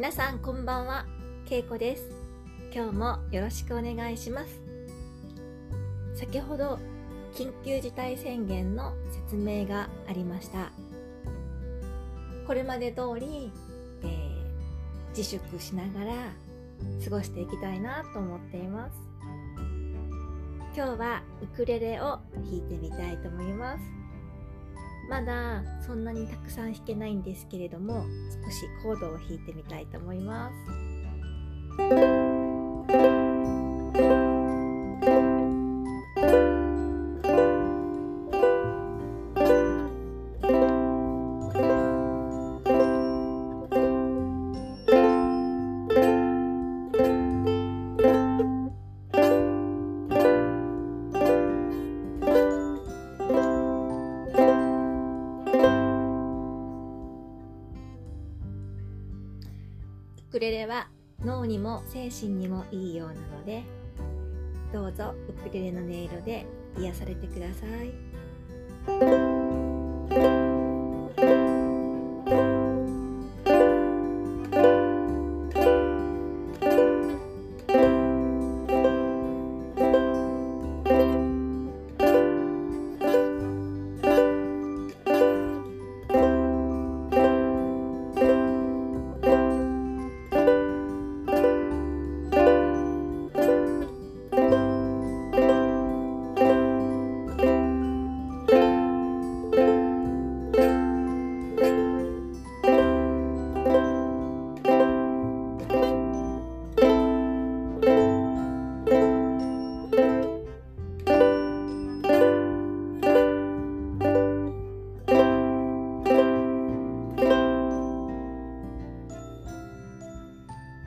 皆さんこんばんは、けいこです。今日もよろしくお願いします。先ほど緊急事態宣言の説明がありました。これまで通り、えー自粛しながら過ごしていきたいなと思っています。今日はウクレレを弾いてみたいと思います。まだそんなにたくさん弾けないんですけれども少しコードを弾いてみたいと思います。ウクレレは脳にも精神にもいいようなのでどうぞウクレレの音色で癒されてください。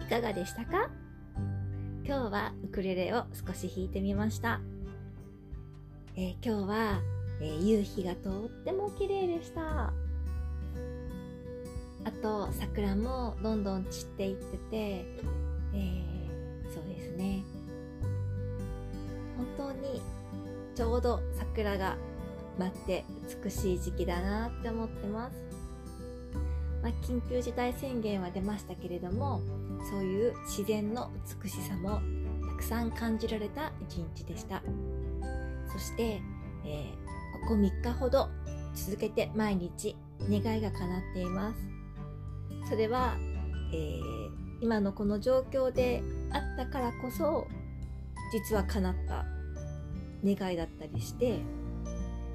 いかがでしたか？今日はウクレレを少し弾いてみました、えー今日は、えー夕日がとっても綺麗でした。あと桜もどんどん散っていってて、えーそうですね。本当にちょうど桜が待って美しい時期だなって思ってます。まあ、緊急事態宣言は出ましたけれどもそういう自然の美しさもたくさん感じられた一日でした。そして、えーここ3日ほど続けて毎日願いが叶っています。それは、えー今のこの状況であったからこそ実は叶った願いだったりして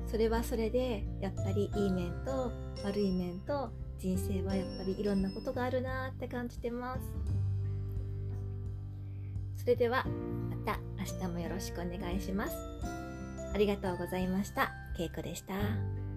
それはそれでやっぱりいい面と悪い面と人生はやっぱりいろんなことがあるなって感じてます。それではまた明日もよろしくお願いします。ありがとうございました。けいこでした。